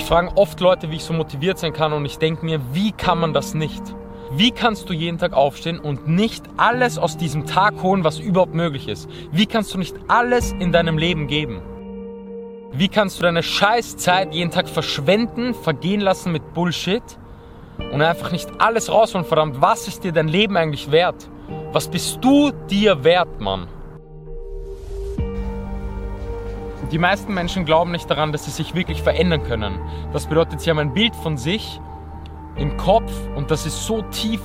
Mich fragen oft Leute, wie ich so motiviert sein kann und ich denke mir, wie kann man das nicht? Wie kannst du jeden Tag aufstehen und nicht alles aus diesem Tag holen, was überhaupt möglich ist? Wie kannst du nicht alles in deinem Leben geben? Wie kannst du deine Scheißzeit jeden Tag verschwenden, vergehen lassen mit Bullshit und einfach nicht alles rausholen? Verdammt, was ist dir dein Leben eigentlich wert? Was bist du dir wert, Mann? Die meisten Menschen glauben nicht daran, dass sie sich wirklich verändern können. Das bedeutet, sie haben ein Bild von sich im Kopf und das ist so tief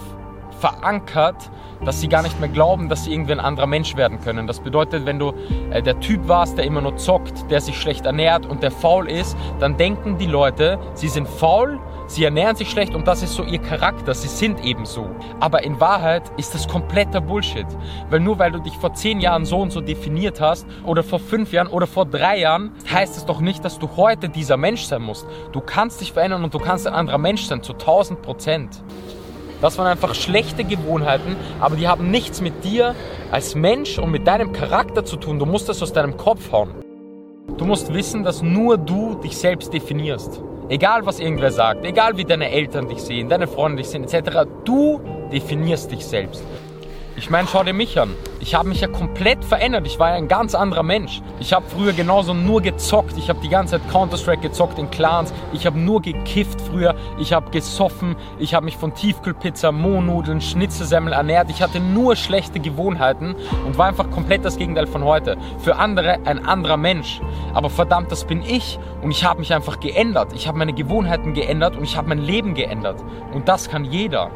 verankert, dass sie gar nicht mehr glauben, dass sie irgendwie ein anderer Mensch werden können. Das bedeutet, wenn du äh, der Typ warst, der immer nur zockt, der sich schlecht ernährt und der faul ist, dann denken die Leute, sie sind faul, sie ernähren sich schlecht und das ist so ihr Charakter, sie sind eben so. Aber in Wahrheit ist das kompletter Bullshit. Weil nur weil du dich vor zehn Jahren so und so definiert hast oder vor fünf Jahren oder vor drei Jahren, heißt es doch nicht, dass du heute dieser Mensch sein musst. Du kannst dich verändern und du kannst ein anderer Mensch sein, zu 1000 Prozent. Das waren einfach schlechte Gewohnheiten, aber die haben nichts mit dir als Mensch und mit deinem Charakter zu tun. Du musst das aus deinem Kopf hauen. Du musst wissen, dass nur du dich selbst definierst. Egal was irgendwer sagt, egal wie deine Eltern dich sehen, deine Freunde dich sehen, etc. Du definierst dich selbst. Ich meine, schau dir mich an. Ich habe mich ja komplett verändert. Ich war ja ein ganz anderer Mensch. Ich habe früher genauso nur gezockt. Ich habe die ganze Zeit Counter-Strike gezockt in Clans. Ich habe nur gekifft früher. Ich habe gesoffen. Ich habe mich von Tiefkühlpizza, Mohnnudeln, Schnitzelsemmel ernährt. Ich hatte nur schlechte Gewohnheiten und war einfach komplett das Gegenteil von heute. Für andere ein anderer Mensch. Aber verdammt, das bin ich und ich habe mich einfach geändert. Ich habe meine Gewohnheiten geändert und ich habe mein Leben geändert. Und das kann jeder.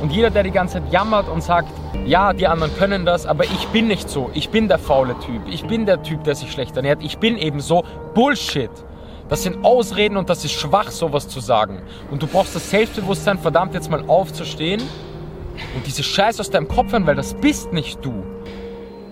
Und jeder, der die ganze Zeit jammert und sagt, ja, die anderen können das, aber ich bin nicht so. Ich bin der faule Typ. Ich bin der Typ, der sich schlecht ernährt. Ich bin eben so. Bullshit. Das sind Ausreden und das ist schwach, sowas zu sagen. Und du brauchst das Selbstbewusstsein, verdammt jetzt mal aufzustehen und diese Scheiße aus deinem Kopf hören, weil das bist nicht du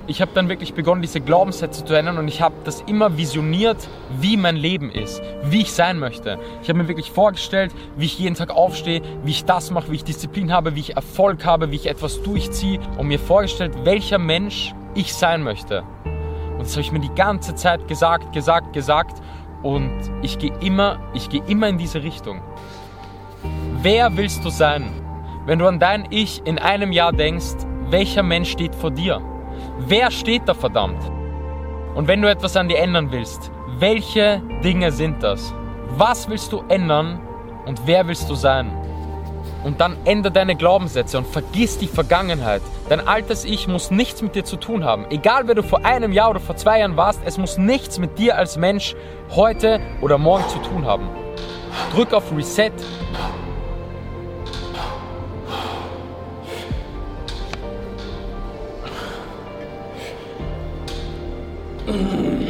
ich habe dann wirklich begonnen, diese Glaubenssätze zu ändern und ich habe das immer visioniert, wie mein Leben ist, wie ich sein möchte. Ich habe mir wirklich vorgestellt, wie ich jeden Tag aufstehe, wie ich das mache, wie ich Disziplin habe, wie ich Erfolg habe, wie ich etwas durchziehe und mir vorgestellt, welcher Mensch ich sein möchte. Und das habe ich mir die ganze Zeit gesagt, gesagt, gesagt und ich gehe immer, ich gehe immer in diese Richtung. Wer willst du sein? Wenn du an dein Ich in einem Jahr denkst, welcher Mensch steht vor dir? Wer steht da verdammt? Und wenn du etwas an dir ändern willst, welche Dinge sind das? Was willst du ändern und wer willst du sein? Und dann ändere deine Glaubenssätze und vergiss die Vergangenheit. Dein altes Ich muss nichts mit dir zu tun haben. Egal wer du vor einem Jahr oder vor zwei Jahren warst, es muss nichts mit dir als Mensch heute oder morgen zu tun haben. Drück auf Reset mm-hmm.